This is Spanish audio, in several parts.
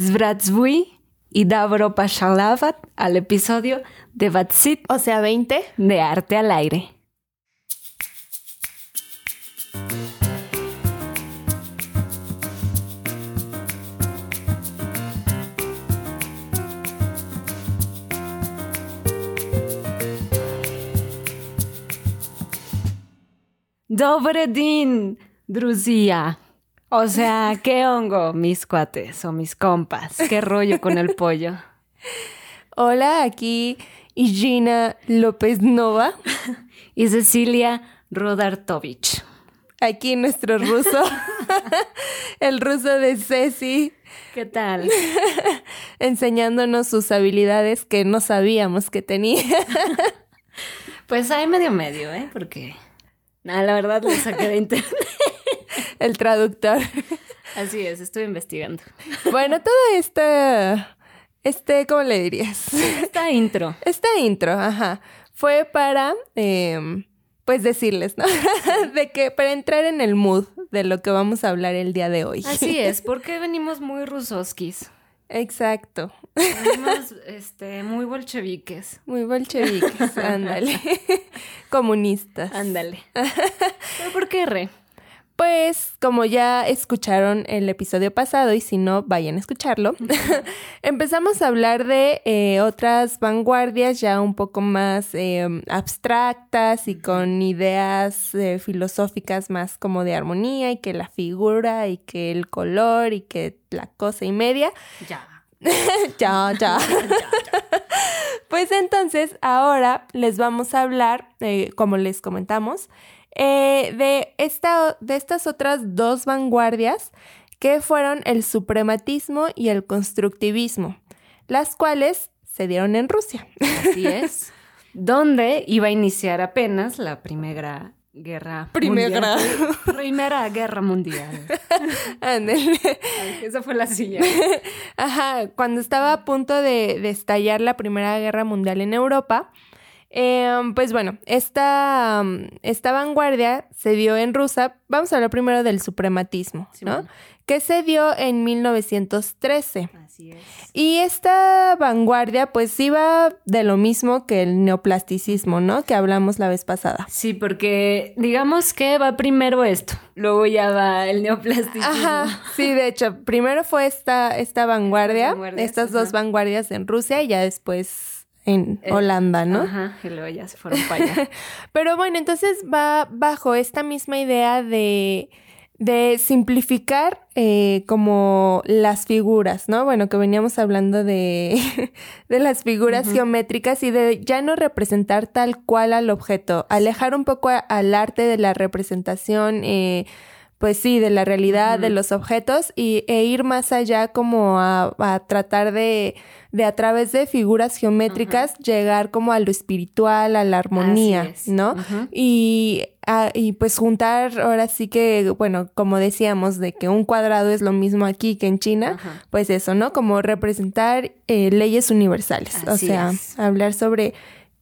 Zvratzvui y Davro Pashalavat al episodio de Batsit, o sea, 20 de Arte al Aire. Dobre din, Druzia. O sea, ¿qué hongo, mis cuates o mis compas? ¿Qué rollo con el pollo? Hola, aquí Gina López Nova. y Cecilia Rodartovich. Aquí nuestro ruso, el ruso de Ceci. ¿Qué tal? Enseñándonos sus habilidades que no sabíamos que tenía. pues hay medio medio, ¿eh? Porque... la verdad lo saqué de internet el traductor. Así es, estoy investigando. Bueno, toda esta, este, ¿cómo le dirías? Esta intro. Esta intro, ajá, fue para, em, pues decirles, ¿no? de que para entrar en el mood de lo que vamos a hablar el día de hoy. Así es, porque venimos muy rusoskis. Exacto. Venimos este, muy bolcheviques. Muy bolcheviques, ándale. Comunistas. Ándale. ¿Pero por qué re? Pues como ya escucharon el episodio pasado y si no, vayan a escucharlo, empezamos a hablar de eh, otras vanguardias ya un poco más em, abstractas y con ideas eh, filosóficas más como de armonía y que la figura y que el color y que la cosa y media. Ya. ya, ya. pues entonces ahora les vamos a hablar, eh, como les comentamos, eh, de, esta, de estas otras dos vanguardias que fueron el suprematismo y el constructivismo, las cuales se dieron en Rusia. Así es. donde iba a iniciar apenas la primera guerra primera. mundial. Primera guerra mundial. esa fue la silla. Ajá, cuando estaba a punto de, de estallar la primera guerra mundial en Europa, Em, pues bueno, esta, esta, vanguardia se dio en Rusia. Vamos a hablar primero del suprematismo, ¿no? Que se dio en 1913. Así es. Y esta vanguardia, pues iba de lo mismo que el neoplasticismo, ¿no? Que hablamos la vez pasada. Sí, porque digamos que va primero esto, luego ya va el neoplasticismo. Ajá, sí, de hecho, primero fue esta, esta vanguardia, estas dos vanguardias en Rusia y ya después en eh, Holanda, ¿no? Ajá, y luego ya se fueron para allá. Pero bueno, entonces va bajo esta misma idea de, de simplificar eh, como las figuras, ¿no? Bueno, que veníamos hablando de, de las figuras geométricas y de ya no representar tal cual al objeto, alejar un poco al arte de la representación. Eh, pues sí, de la realidad de los objetos y, e ir más allá como a, a tratar de, de, a través de figuras geométricas llegar como a lo espiritual, a la armonía, ¿no? y, y pues juntar ahora sí que, bueno, como decíamos, de que un cuadrado es lo mismo aquí que en China, pues eso, ¿no? Como representar eh, leyes universales, o sea, hablar sobre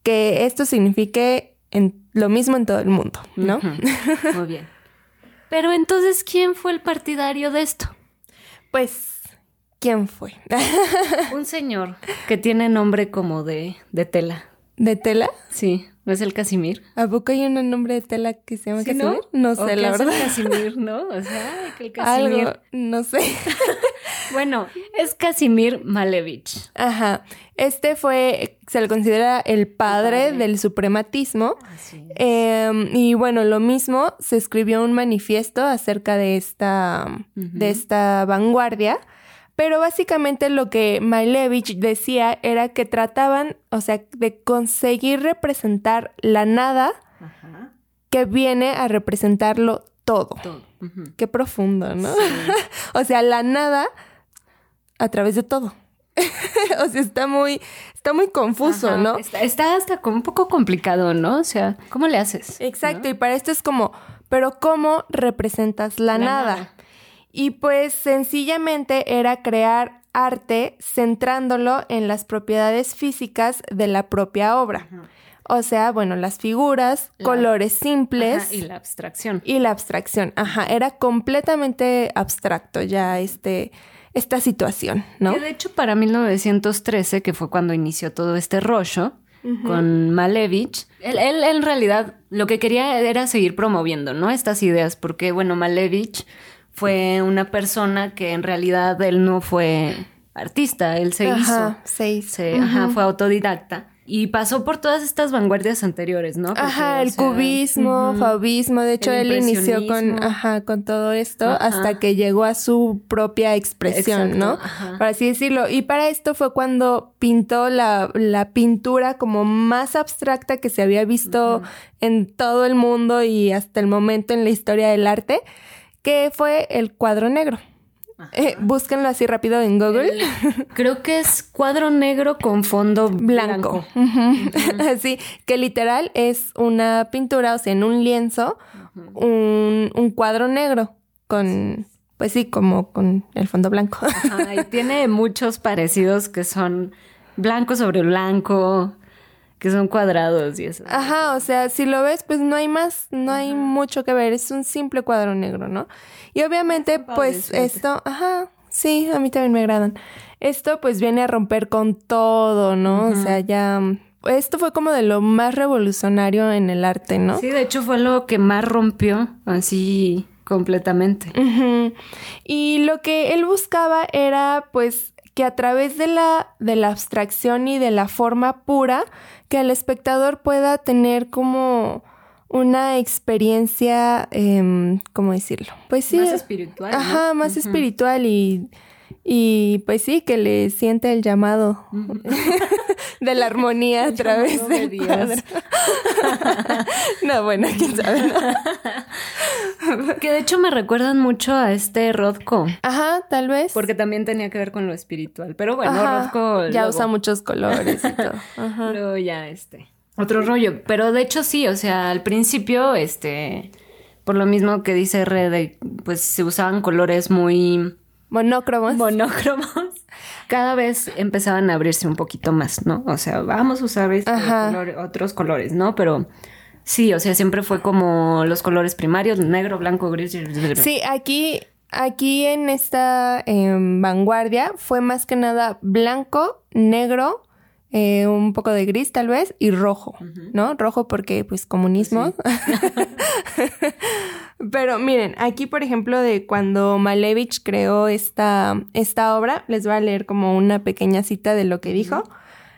que esto signifique en, lo mismo en todo el mundo, ¿no? Muy bien. Pero entonces, ¿quién fue el partidario de esto? Pues, ¿quién fue? Un señor que tiene nombre como de, de tela. ¿De tela? Sí, ¿no es el Casimir? ¿A poco hay un nombre de tela que se llama Casimir? No, sé, la verdad. Es Casimir, ¿no? O sea, que el Casimir. Algo, no sé. bueno, es Casimir Malevich. Ajá. Este fue, se le considera el padre, del suprematismo. Así es. Em, y bueno, lo mismo, se escribió un manifiesto acerca de esta, de esta vanguardia pero básicamente lo que Malevich decía era que trataban, o sea, de conseguir representar la nada que viene a representarlo todo. Qué profundo, ¿no? o sea, la nada a través de todo. o sea, está muy, está muy confuso, ¿no? Está, hasta un poco complicado, ¿no? O sea, ¿cómo le haces? Exacto, y para esto es como, pero ¿cómo representas la, nada? Y pues sencillamente era crear arte centrándolo en las propiedades físicas de la propia obra. O sea, bueno, las figuras, colores simples. y la abstracción. Y la abstracción, ajá, era completamente abstracto ya este, esta situación, ¿no? Que de hecho para 1913, que fue cuando inició todo este rollo con Malevich, él, él, en realidad lo que quería era seguir promoviendo, ¿no? Estas ideas, porque bueno, Malevich fue una persona que en realidad él no fue artista, él se Ajá, hizo, se hizo. se- ajá, fue autodidacta y pasó por todas estas vanguardias anteriores, ¿no? Porque, Ajá, o el sea, cubismo, ujú. fauvismo, de hecho él inició con, ajá, con todo esto Ajá. hasta que llegó a su propia expresión, Exacto, ¿no? ajá. Por así decirlo. Y para esto fue cuando pintó la, la pintura como más abstracta que se había visto en todo el mundo y hasta el momento en la historia del arte, que fue el cuadro negro. Eh, búsquenlo así rápido en Google. El- creo que es cuadro negro con fondo blanco. Así que literal es una pintura, o sea, en un lienzo, un, un cuadro negro con, pues sí, como con el fondo blanco. Ajá, y tiene muchos parecidos que son blanco sobre blanco, que son cuadrados y eso. Ajá, o sea, si lo ves, pues no hay más, no hay mucho que ver, es un simple cuadro negro, ¿no? Y obviamente, pues esto, ajá, sí, a mí también me agradan. Esto pues viene a romper con todo, ¿no? O sea, ya... Esto fue como de lo más revolucionario en el arte, ¿no? Sí, de hecho fue lo que más rompió así completamente. Ujú. Y lo que él buscaba era, pues, que a través de la, de la abstracción y de la forma pura, que el espectador pueda tener como una experiencia, em, ¿cómo decirlo? Pues sí. Más espiritual. ¿no? Ajá, más espiritual y, y pues sí, que le siente el llamado de la armonía a través de Dios. cuadro. no, bueno, quién sabe. ¿no? Que de hecho me recuerdan mucho a este Rothko. Ajá, tal vez. Porque también tenía que ver con lo espiritual. Pero bueno, Ajá, Rothko. ya luego- usa muchos colores y todo. Ajá. Luego ya, este. Otro rollo. Pero de hecho sí, o sea, al principio, este. Por lo mismo que dice R, de, pues se usaban colores muy Monócromos. monócromos. Cada vez empezaban a abrirse un poquito más, ¿no? O sea, vamos a usar este color- otros colores, ¿no? Pero sí, o sea, siempre fue como los colores primarios, negro, blanco, gris. sí, aquí, aquí en esta em, vanguardia fue más que nada blanco, negro, eh, un poco de gris tal vez y rojo, ¿no? Rojo porque pues comunismo. Pero miren, aquí por ejemplo de cuando Malevich creó esta, esta obra, les voy a leer como una pequeña cita de lo que dijo,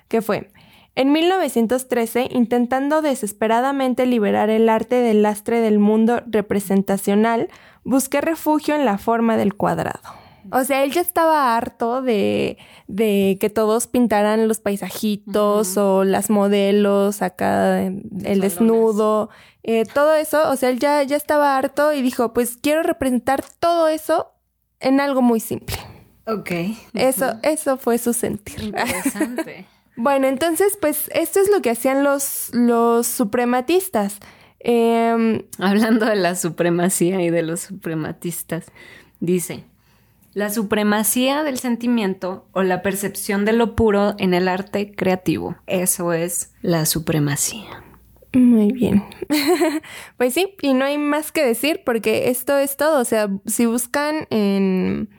que fue, en 1913, intentando desesperadamente liberar el arte del lastre del mundo representacional, busqué refugio en la forma del cuadrado. O sea, él ya estaba harto de, de que todos pintaran los paisajitos o las modelos acá, el desnudo, eh, todo eso. O sea, él ya, ya estaba harto y dijo, pues quiero representar todo eso en algo muy simple. Ok. Eso, eso fue su sentir. Interesante. Bueno, entonces, pues esto es lo que hacían los, los suprematistas. Em, Hablando de la supremacía y de los suprematistas, dice, la supremacía del sentimiento o la percepción de lo puro en el arte creativo. Eso es la supremacía. muy bien. pues sí, y no hay más que decir porque esto es todo. O sea, si buscan en,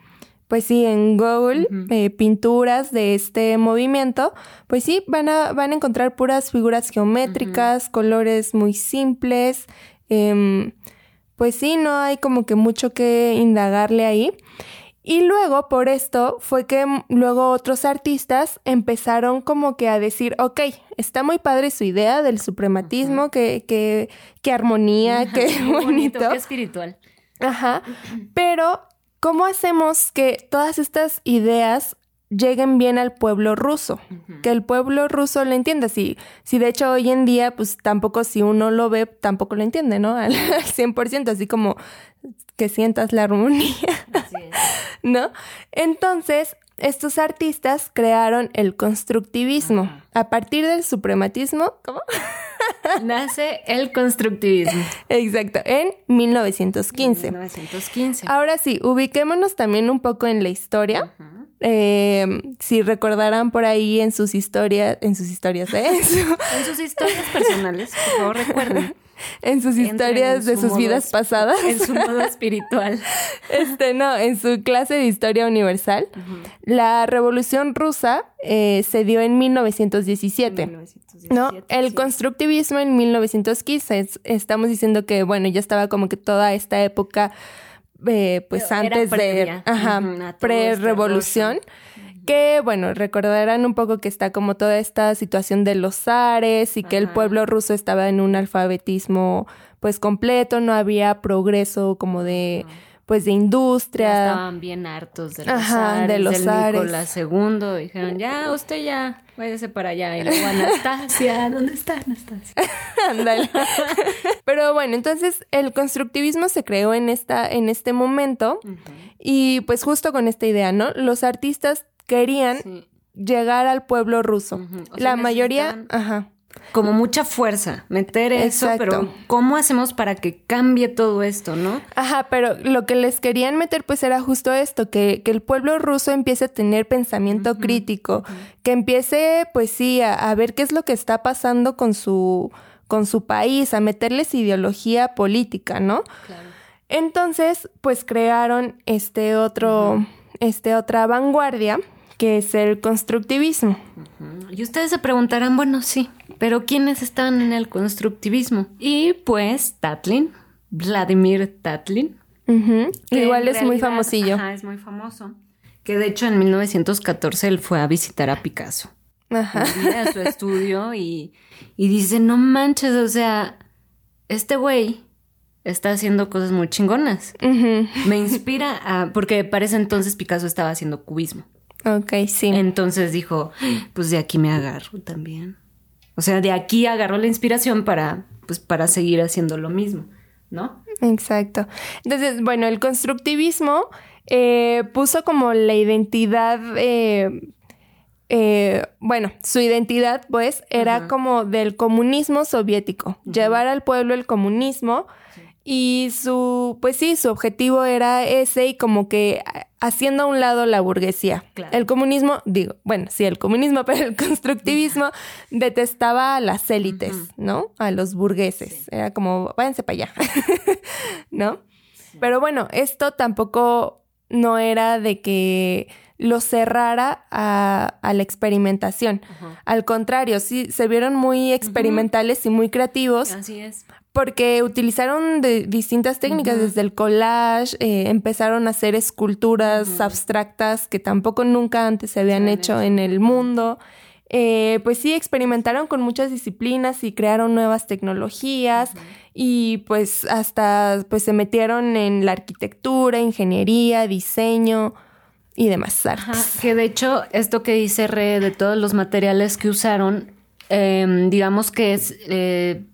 pues sí, en Google eh, pinturas de este movimiento, pues sí, van a, van a encontrar puras figuras geométricas, colores muy simples. em, pues sí, no hay como que mucho que indagarle ahí. Y luego, por esto, fue que luego otros artistas empezaron como que a decir, ok, está muy padre su idea del suprematismo, que, que, que armonía, qué Muy bonito. qué espiritual. Ajá. Pero, ¿cómo hacemos que todas estas ideas lleguen bien al pueblo ruso? Que el pueblo ruso lo entienda. Si, si de hecho hoy en día, pues tampoco si uno lo ve, tampoco lo entiende, ¿no? Al, al 100%, así como que sientas la armonía. Así es. ¿no? Entonces, estos artistas crearon el constructivismo. A partir del suprematismo, ¿cómo? Nace el constructivismo. Exacto, en 1915. 1915. Ahora sí, ubiquémonos también un poco en la historia. Eh, si recordarán por ahí en sus historias, en sus historias, ¿eh? En sus historias personales, por favor, recuerden. en sus historias de sus vidas pasadas. En su modo espiritual. Este, no, en su clase de historia universal. La revolución rusa eh, se dio en 1917. 1917 ¿No? El constructivismo en 1915. Estamos diciendo que, bueno, ya estaba como que toda esta época, eh, pues antes de. Ajá, pre-revolución. Que, bueno, recordarán un poco que está como toda esta situación de los zares y que el pueblo ruso estaba en un alfabetismo pues completo, no había progreso como de pues de industria. estaban bien hartos de los Ajá, de los del Nicolás II. Dijeron, ya, usted ya, váyase para allá. Y luego, Anastasia, ¿dónde está Anastasia? Ándale. Pero bueno, entonces el constructivismo se creó en, esta, en este momento y pues justo con esta idea, ¿no? Los artistas querían llegar al pueblo ruso. la mayoría, ajá. Como mucha fuerza, meter eso, pero ¿cómo hacemos para que cambie todo esto, no? Ajá, pero lo que les querían meter pues era justo esto, que, que el pueblo ruso empiece a tener pensamiento crítico, que empiece pues sí a, a, ver qué es lo que está pasando con su, con su país, a meterles ideología política, ¿no? Claro. Entonces, pues crearon este otro, este otra vanguardia que es el constructivismo. Y ustedes se preguntarán, bueno, sí, pero ¿quiénes están en el constructivismo? Y pues Tatlin, Vladimir Tatlin. Igual es muy famosillo. Ajá, es muy famoso. Que de hecho en 1914 él fue a visitar a Picasso. Ajá. a su estudio y, y dice, no manches, o sea, este güey está haciendo cosas muy chingonas. Me inspira a, porque parece entonces Picasso estaba haciendo cubismo. Ok, sí. Entonces dijo, pues de aquí me agarro también. O sea, de aquí agarró la inspiración para, pues, para seguir haciendo lo mismo, ¿no? Exacto. Entonces, bueno, el constructivismo eh, puso como la identidad, eh, eh, bueno, su identidad, pues, era como del comunismo soviético, llevar al pueblo el comunismo y su, pues sí, su objetivo era ese y como que haciendo a un lado la burguesía. El comunismo, digo, bueno, sí, el comunismo, pero el constructivismo detestaba a las élites, ¿no? A los burgueses. Era como, váyanse para allá, ¿no? Pero bueno, esto tampoco no era de que lo cerrara a, la experimentación. Al contrario, sí, se vieron muy experimentales y muy creativos. Así es porque utilizaron de distintas técnicas, desde el collage, eh, empezaron a hacer esculturas abstractas que tampoco nunca antes se habían hecho en el mundo. Eh, pues sí, experimentaron con muchas disciplinas y crearon nuevas tecnologías y pues hasta pues se metieron en la arquitectura, ingeniería, diseño y demás artes. que de hecho esto que dice Re de todos los materiales que usaron, em, digamos que es eh,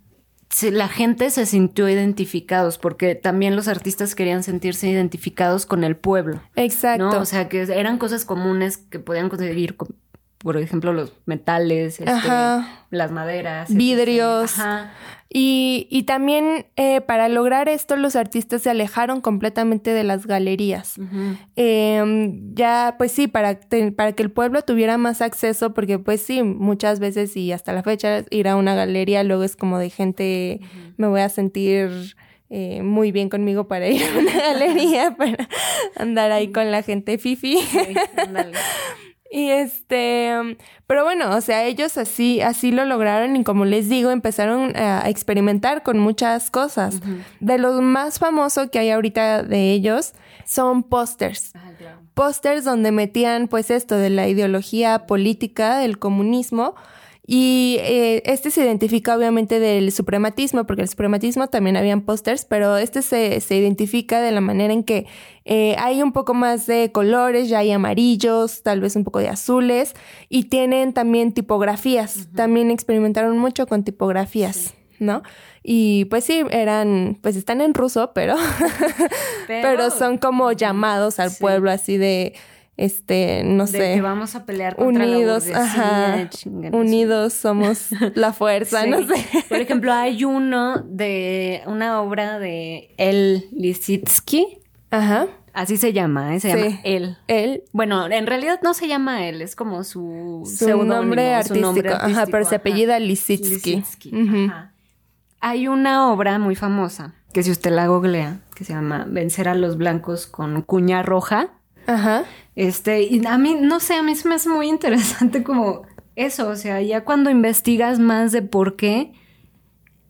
la gente se sintió identificados porque también los artistas querían sentirse identificados con el pueblo. Exacto. O sea, que eran cosas comunes que podían conseguir, por ejemplo, los metales, este, las maderas, vidrios. Y, y también eh, para lograr esto los artistas se alejaron completamente de las galerías. Em, ya, pues sí, para, para que el pueblo tuviera más acceso, porque pues sí, muchas veces y hasta la fecha ir a una galería luego es como de gente, me voy a sentir... Eh, muy bien conmigo para ir a una galería, para andar ahí con la gente fifi. Sí, y este, pero bueno, o sea, ellos así, así lo lograron y como les digo, empezaron a experimentar con muchas cosas. De lo más famoso que hay ahorita de ellos son pósters. Ah, pósters donde metían pues esto de la ideología política del comunismo y eh, este se identifica obviamente del suprematismo, porque el suprematismo también habían pósters, pero este se, se, identifica de la manera en que eh, hay un poco más de colores, ya hay amarillos, tal vez un poco de azules, y tienen también tipografías. También experimentaron mucho con tipografías, ¿no? Y pues sí, eran, pues están en ruso, pero, pero, son como llamados al pueblo así de este, no de sé. Que vamos a pelear contra unidos, la ajá, unidos somos la fuerza, no sé. Por ejemplo, hay uno de una obra de El Lisitsky. Ajá. Así se llama, ¿eh? se llama él. Él. Bueno, en realidad no se llama él, es como su, su, nombre, artístico. Ajá, pero se apellida Lisitsky. Ajá. Hay una obra muy famosa, que si usted la googlea, que se llama Vencer a los blancos con cuña roja. Ajá. Este, y a mí, no sé, a mí se me hace muy interesante como eso, o sea, ya cuando investigas más de por qué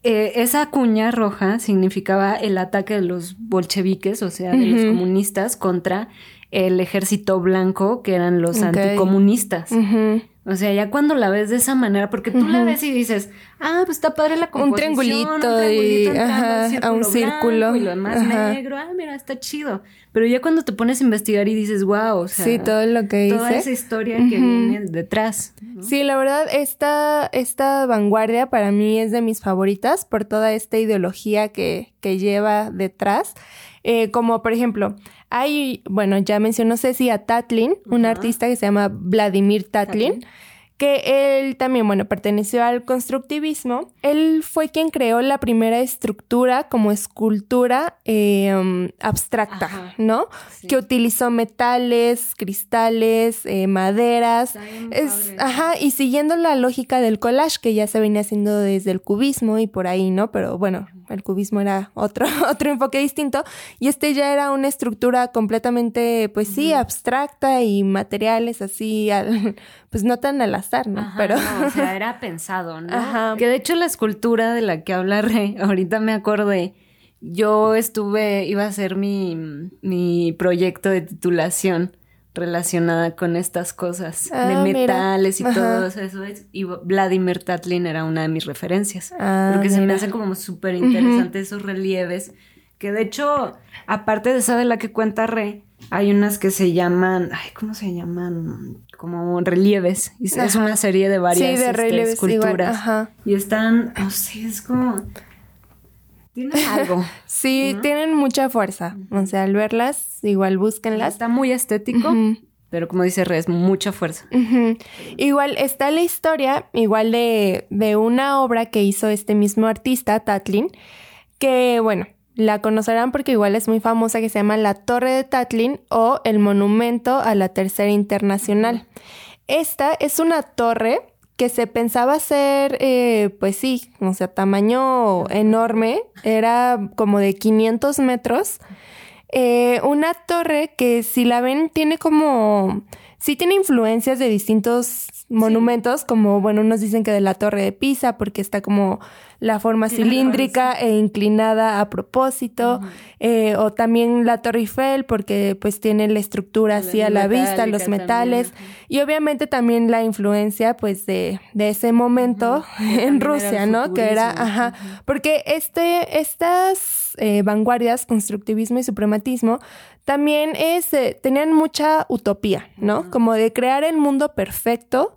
eh, esa cuña roja significaba el ataque de los bolcheviques, o sea, de los comunistas contra el ejército blanco, que eran los anticomunistas. O sea, ya cuando la ves de esa manera, porque tú la ves y dices, ah, pues está padre la composición. Un triangulito, y a un círculo. Y lo demás negro, ah, mira, está chido. Pero ya cuando te pones a investigar y dices, wow, o sea. Sí, todo lo que Toda esa historia que viene detrás. Sí, la verdad, esta, esta vanguardia para mí es de mis favoritas por toda esta ideología que, que lleva detrás. Eh, como por ejemplo, hay, bueno, ya mencionó Ceci a Tatlin, un artista que se llama Vladimir Tatlin que él también, bueno, perteneció al constructivismo. Él fue quien creó la primera estructura como escultura em, abstracta, ¿no? Que utilizó metales, cristales, eh, maderas. Es, ajá, y siguiendo la lógica del collage que ya se venía haciendo desde el cubismo y por ahí, ¿no? Pero bueno, el cubismo era otro, otro enfoque distinto. Y este ya era una estructura completamente, pues sí, abstracta y materiales así, pues no tan al azar, ¿no? Pero. o sea, era pensado, ¿no? Ajá. Que de hecho la escultura de la que habla Rey, ahorita me acordé. Yo estuve, iba a hacer mi, mi proyecto de titulación relacionada con estas cosas de ah, metales y todo eso. Y Vladimir Tatlin era una de mis referencias. Ah, porque se me hace como súper interesante esos relieves. Que de hecho, aparte de esa de la que cuenta Re, hay unas que se llaman, ay, ¿cómo se llaman? Como relieves. Y es una serie de varias este, esculturas. Y están, no sé, es como... Tienen algo. sí, tienen mucha fuerza. O sea, al verlas, igual búsquenlas. Está muy estético. Pero como dice Res, mucha fuerza. Igual está la historia, igual de, de una obra que hizo este mismo artista, Tatlin, que bueno, la conocerán porque igual es muy famosa que se llama La Torre de Tatlin o el Monumento a la Tercera Internacional. Esta es una torre que se pensaba ser, eh, pues sí, o sea, tamaño enorme, era como de 500 metros. Eh, una torre que si la ven tiene como, sí tiene influencias de distintos monumentos, como, bueno, unos dicen que de la torre de Pisa, porque está como la forma cilíndrica e inclinada a propósito, eh, o también la Torre Eiffel porque pues tiene la estructura así a la vista, los metales, y obviamente también la influencia pues de, de ese momento en Rusia, ¿no? Que era, ajá, porque este, estas eh, vanguardias, constructivismo y suprematismo, también es, eh, tenían mucha utopía, ¿no? Como de crear el mundo perfecto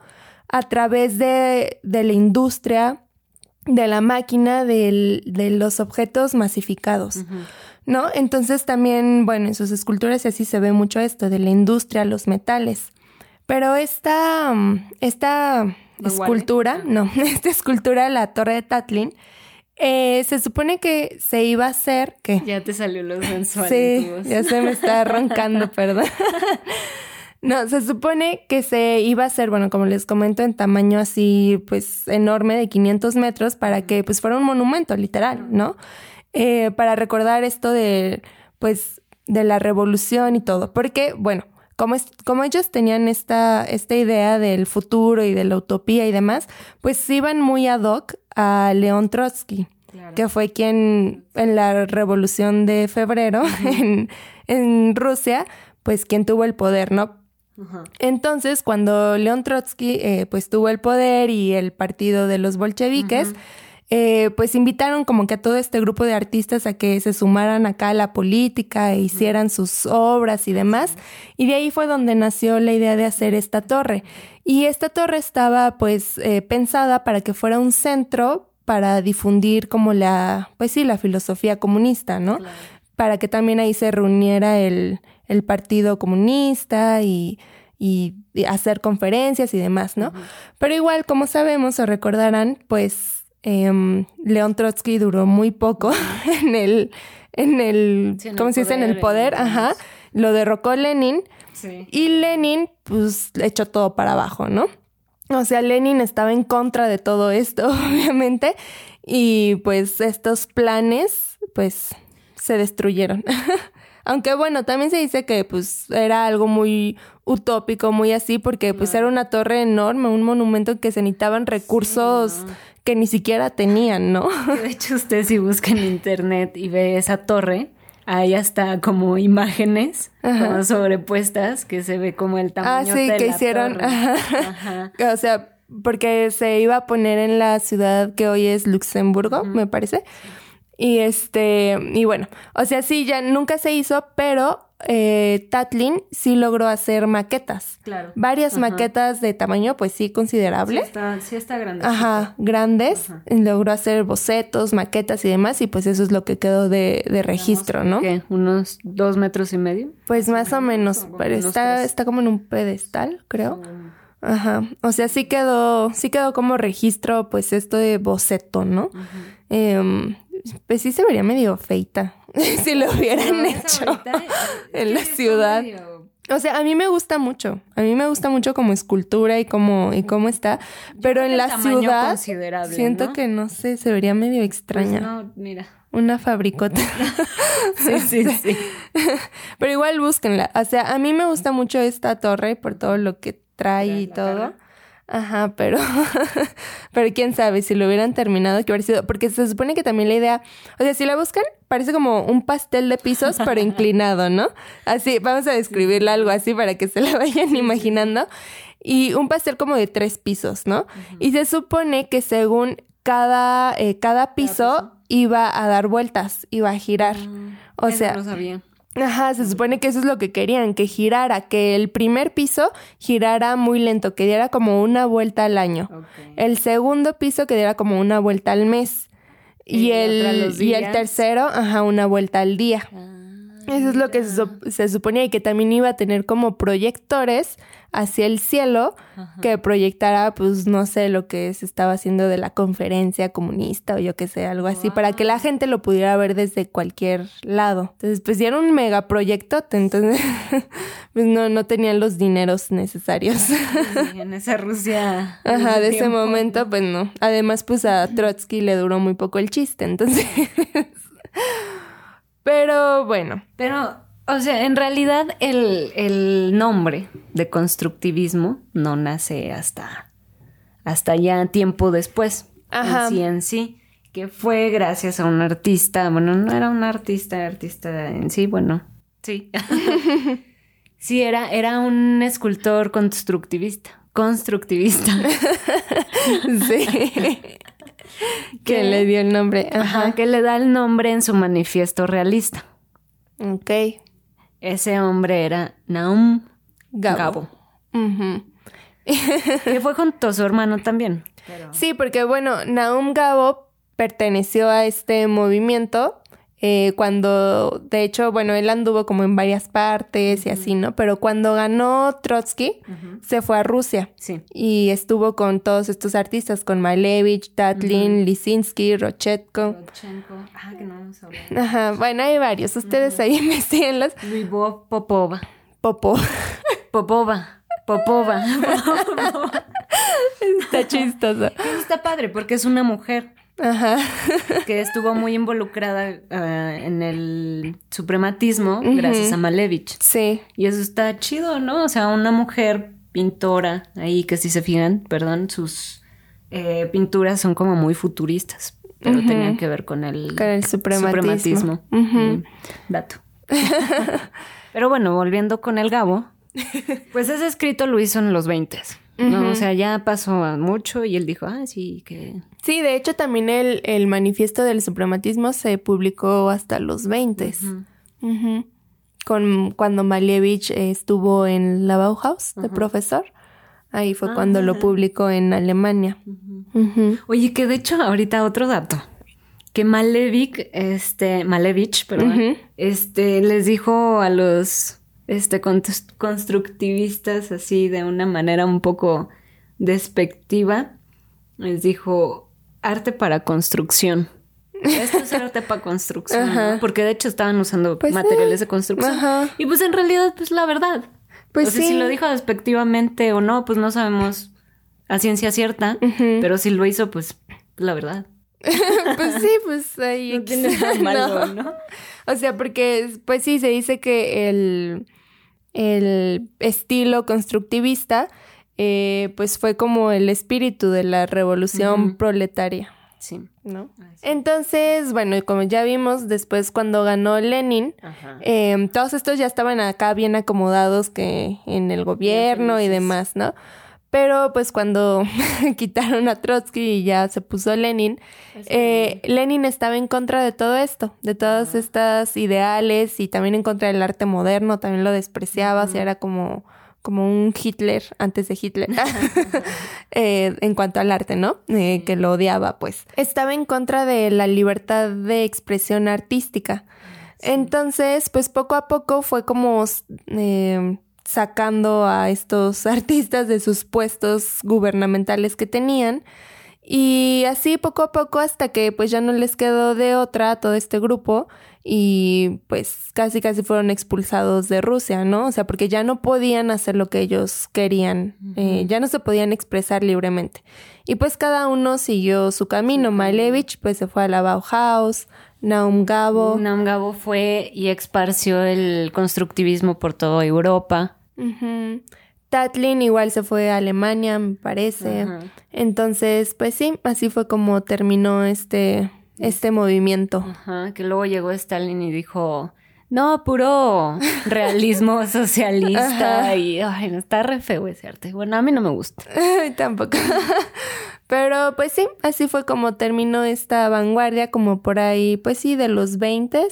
a través de, de la industria, de la máquina de los objetos masificados. ¿No? Entonces también, bueno, en sus esculturas así se ve mucho esto, de la industria, los metales. Pero esta, esta escultura, no, esta escultura de la Torre de Tatlin, eh, se supone que se iba a hacer que... Ya te salió los mensuales. Sí, ya se me está roncando, perdón. No, se supone que se iba a hacer, bueno, como les comento, en tamaño así, pues enorme, de 500 metros, para que pues fuera un monumento, literal, ¿no? Eh, para recordar esto de, pues, de la revolución y todo. Porque, bueno, como, es, como ellos tenían esta, esta idea del futuro y de la utopía y demás, pues iban muy ad hoc a León Trotsky. que fue quien en la revolución de febrero en, en, Rusia, pues quien tuvo el poder, ¿no? Entonces, cuando León Trotsky eh, pues tuvo el poder y el partido de los bolcheviques, eh, pues invitaron como que a todo este grupo de artistas a que se sumaran acá a la política e hicieran sus obras y demás. Y de ahí fue donde nació la idea de hacer esta torre. Y esta torre estaba pues eh, pensada para que fuera un centro para difundir como la, pues sí, la filosofía comunista, ¿no? Para que también ahí se reuniera el, el Partido Comunista y, hacer conferencias y demás, ¿no? Pero igual, como sabemos o recordarán, pues eh, León Trotsky duró muy poco en el, en el, ¿cómo se dice? En el poder, ajá. Lo derrocó Lenin y Lenin, pues, echó todo para abajo, ¿no? O sea, Lenin estaba en contra de todo esto, obviamente, y pues estos planes pues se destruyeron. Aunque bueno, también se dice que pues era algo muy utópico, muy así, porque pues era una torre enorme, un monumento que se necesitaban recursos que ni siquiera tenían, ¿no? De hecho, usted si busca en internet y ve esa torre, ahí hasta como imágenes como sobrepuestas que se ve como el tamaño ah, sí, que hicieron, o sea, porque se iba a poner en la ciudad que hoy es Luxemburgo, me parece. Y este, y bueno, o sea, sí, ya nunca se hizo, pero eh, Tatlin sí logró hacer maquetas. Claro. Varias maquetas de tamaño, pues sí, considerable. Sí está, sí está grande. Ajá, grandes. Logró hacer bocetos, maquetas y demás, y pues eso es lo que quedó de, de registro, ¿no? ¿Qué? ¿Unos dos metros y medio? Pues más o menos, pero está, está como en un pedestal, creo. Ajá. O sea, sí quedó, sí quedó como registro, pues esto de boceto, ¿no? Eh, pues sí se vería medio feita si lo hubieran hecho en la ciudad. O sea, a mí me gusta mucho. A mí me gusta mucho como escultura y cómo, y cómo está. pero en la ciudad siento que no sé, se vería medio extraña. Pues no, mira. Una fabricota. sí, sí, sí. pero igual búsquenla. O sea, a mí me gusta mucho esta torre por todo lo que trae y todo. Ajá, pero, pero quién sabe si lo hubieran terminado, que hubiera sido, porque se supone que también la idea, o sea, si la buscan, parece como un pastel de pisos, pero inclinado, ¿no? Así, vamos a describirlo algo así para que se la vayan imaginando. Y un pastel como de tres pisos, ¿no? Y se supone que según cada, eh, cada piso, iba a dar vueltas, iba a girar. Mm, o sea, no sabía. Ajá, se supone que eso es lo que querían, que girara, que el primer piso girara muy lento, que diera como una vuelta al año. El segundo piso que diera como una vuelta al mes. Y, el, y el tercero, ajá, una vuelta al día. Ah. Eso es lo que se, suponía y que también iba a tener como proyectores hacia el cielo que proyectara, pues no sé, lo que se estaba haciendo de la conferencia comunista o yo qué sé, algo así, para que la gente lo pudiera ver desde cualquier lado. Entonces, pues ya era un megaproyecto, entonces pues no, no tenían los dineros necesarios. en esa Rusia. Ajá, de ese momento, pues no. Además, pues a Trotsky le duró muy poco el chiste, entonces... Pero bueno. Pero, o sea, en realidad el, nombre de constructivismo no nace hasta, hasta ya tiempo después. Ajá. En sí, en sí. Que fue gracias a un artista. Bueno, no era un artista, artista en sí, bueno, sí. sí, era, era un escultor constructivista. Constructivista. sí. que le dio el nombre. Ajá. que le da el nombre en su manifiesto realista. Ok. Ese hombre era Naum Gabo. que fue junto a su hermano también. Sí, porque bueno, Naum Gabo perteneció a este movimiento eh, cuando, de hecho, bueno, él anduvo como en varias partes y así, ¿no? Pero cuando ganó Trotsky, se fue a Rusia. Sí. Y estuvo con todos estos artistas, con Malevich, Tatlin, Lisinsky, Rochetko. Rochenko. Ah, que no vamos a hablar. Ajá, bueno, hay varios. Ustedes ahí investiguenlos. Lyubov Popova. Popova. Popova. Popova. Está chistoso. está padre porque es una mujer. Ajá. que estuvo muy involucrada eh, en el suprematismo gracias a Malevich. Sí. Y eso está chido, ¿no? O sea, una mujer pintora ahí que si se fijan, perdón, sus eh, pinturas son como muy futuristas, pero tenían que ver con el, con el suprematismo. dato. pero bueno, volviendo con el Gabo, pues ese escrito lo hizo en los 20 no, o sea, ya pasó mucho y él dijo, ah, sí, que... Sí, de hecho también el, el manifiesto del suprematismo se publicó hasta los 20. Con, cuando Malevich estuvo en la Bauhaus de profesor. Ahí fue cuando lo ah. publicó en Alemania. Oye, que de hecho ahorita otro dato. Que Malevich, este, Malevich, perdón, este, les dijo a los este, constructivistas así de una manera un poco despectiva, les dijo arte para construcción. Esto es arte para construcción, porque de hecho estaban usando pues, materiales de construcción. Y pues en realidad, pues la verdad. Pues si lo dijo despectivamente o no, pues no sabemos a ciencia cierta, pero si lo hizo, pues la verdad. pues sí, pues ahí... No tiene nada malo, ¿no? O sea, porque pues sí, se dice que el, el estilo constructivista eh, pues fue como el espíritu de la revolución proletaria. Sí. ¿No? Entonces, bueno, y como ya vimos, después cuando ganó Lenin, eh, todos estos ya estaban acá bien acomodados que en el gobierno y demás, ¿no? Pero pues cuando quitaron a Trotsky y ya se puso Lenin, eh, Lenin estaba en contra de todo esto, de todas estas ideales y también en contra del arte moderno, también lo despreciaba, o sea, era como como un Hitler antes de Hitler eh, en cuanto al arte, ¿no? Eh, que lo odiaba, pues. Estaba en contra de la libertad de expresión artística. Entonces, pues poco a poco fue como eh, sacando a estos artistas de sus puestos gubernamentales que tenían. Y así poco a poco hasta que pues ya no les quedó de otra a todo este grupo y pues casi casi fueron expulsados de Rusia, ¿no? O sea, porque ya no podían hacer lo que ellos querían, eh, ya no se podían expresar libremente. Y pues cada uno siguió su camino. Malevich pues se fue a la Bauhaus, Naum Gabo. Naum Gabo fue y esparció el constructivismo por toda Europa. Tatlin igual se fue a Alemania, me parece. Entonces, pues sí, así fue como terminó este este movimiento. Ajá, que luego llegó Stalin y dijo, no, puro realismo socialista y ay, no, está re feo ese arte. Bueno, a mí no me gusta. Tampoco. Pero pues sí, así fue como terminó esta vanguardia, como por ahí, pues sí, de los 20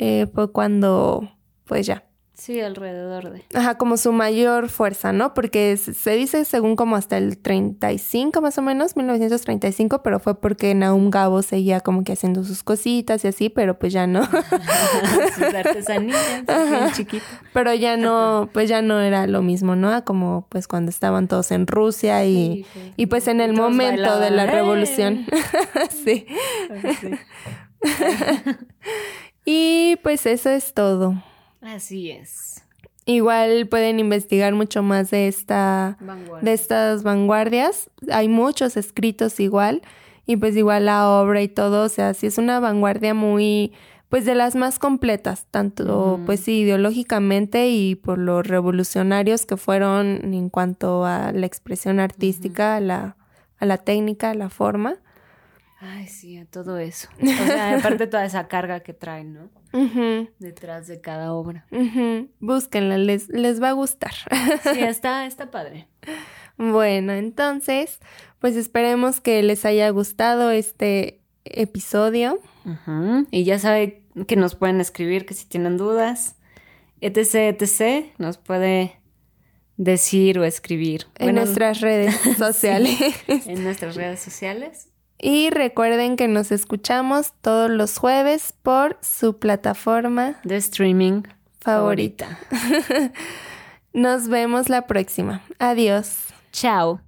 eh, fue cuando, pues ya, Sí, alrededor de. Ajá, como su mayor fuerza, ¿no? Porque se dice según como hasta el 35 más o menos, 1935, pero fue porque Naum Gabo seguía como que haciendo sus cositas y así, pero pues ya no. sus artesanías, bien chiquito. Pero ya no, pues ya no era lo mismo, ¿no? Como pues cuando estaban todos en Rusia y, y pues en el momento de la revolución. sí. sí. y pues eso es todo. Así es. Igual pueden investigar mucho más de esta de estas vanguardias. Hay muchos escritos igual y pues igual la obra y todo, o sea, sí es una vanguardia muy pues de las más completas, tanto pues ideológicamente y por los revolucionarios que fueron en cuanto a la expresión artística, a, la, a la técnica, a la forma. Ay, sí, a todo eso. O sea, aparte toda esa carga que traen, ¿no? Detrás de cada obra. Búsquenla, les, les va a gustar. sí, está, está padre. Bueno, entonces, pues esperemos que les haya gustado este episodio. Y ya saben que nos pueden escribir, que si tienen dudas, etc, etc, nos puede decir o escribir. En nuestras redes sociales. en nuestras redes sociales. Y recuerden que nos escuchamos todos los jueves por su plataforma de streaming favorita. nos vemos la próxima. Adiós. Chao.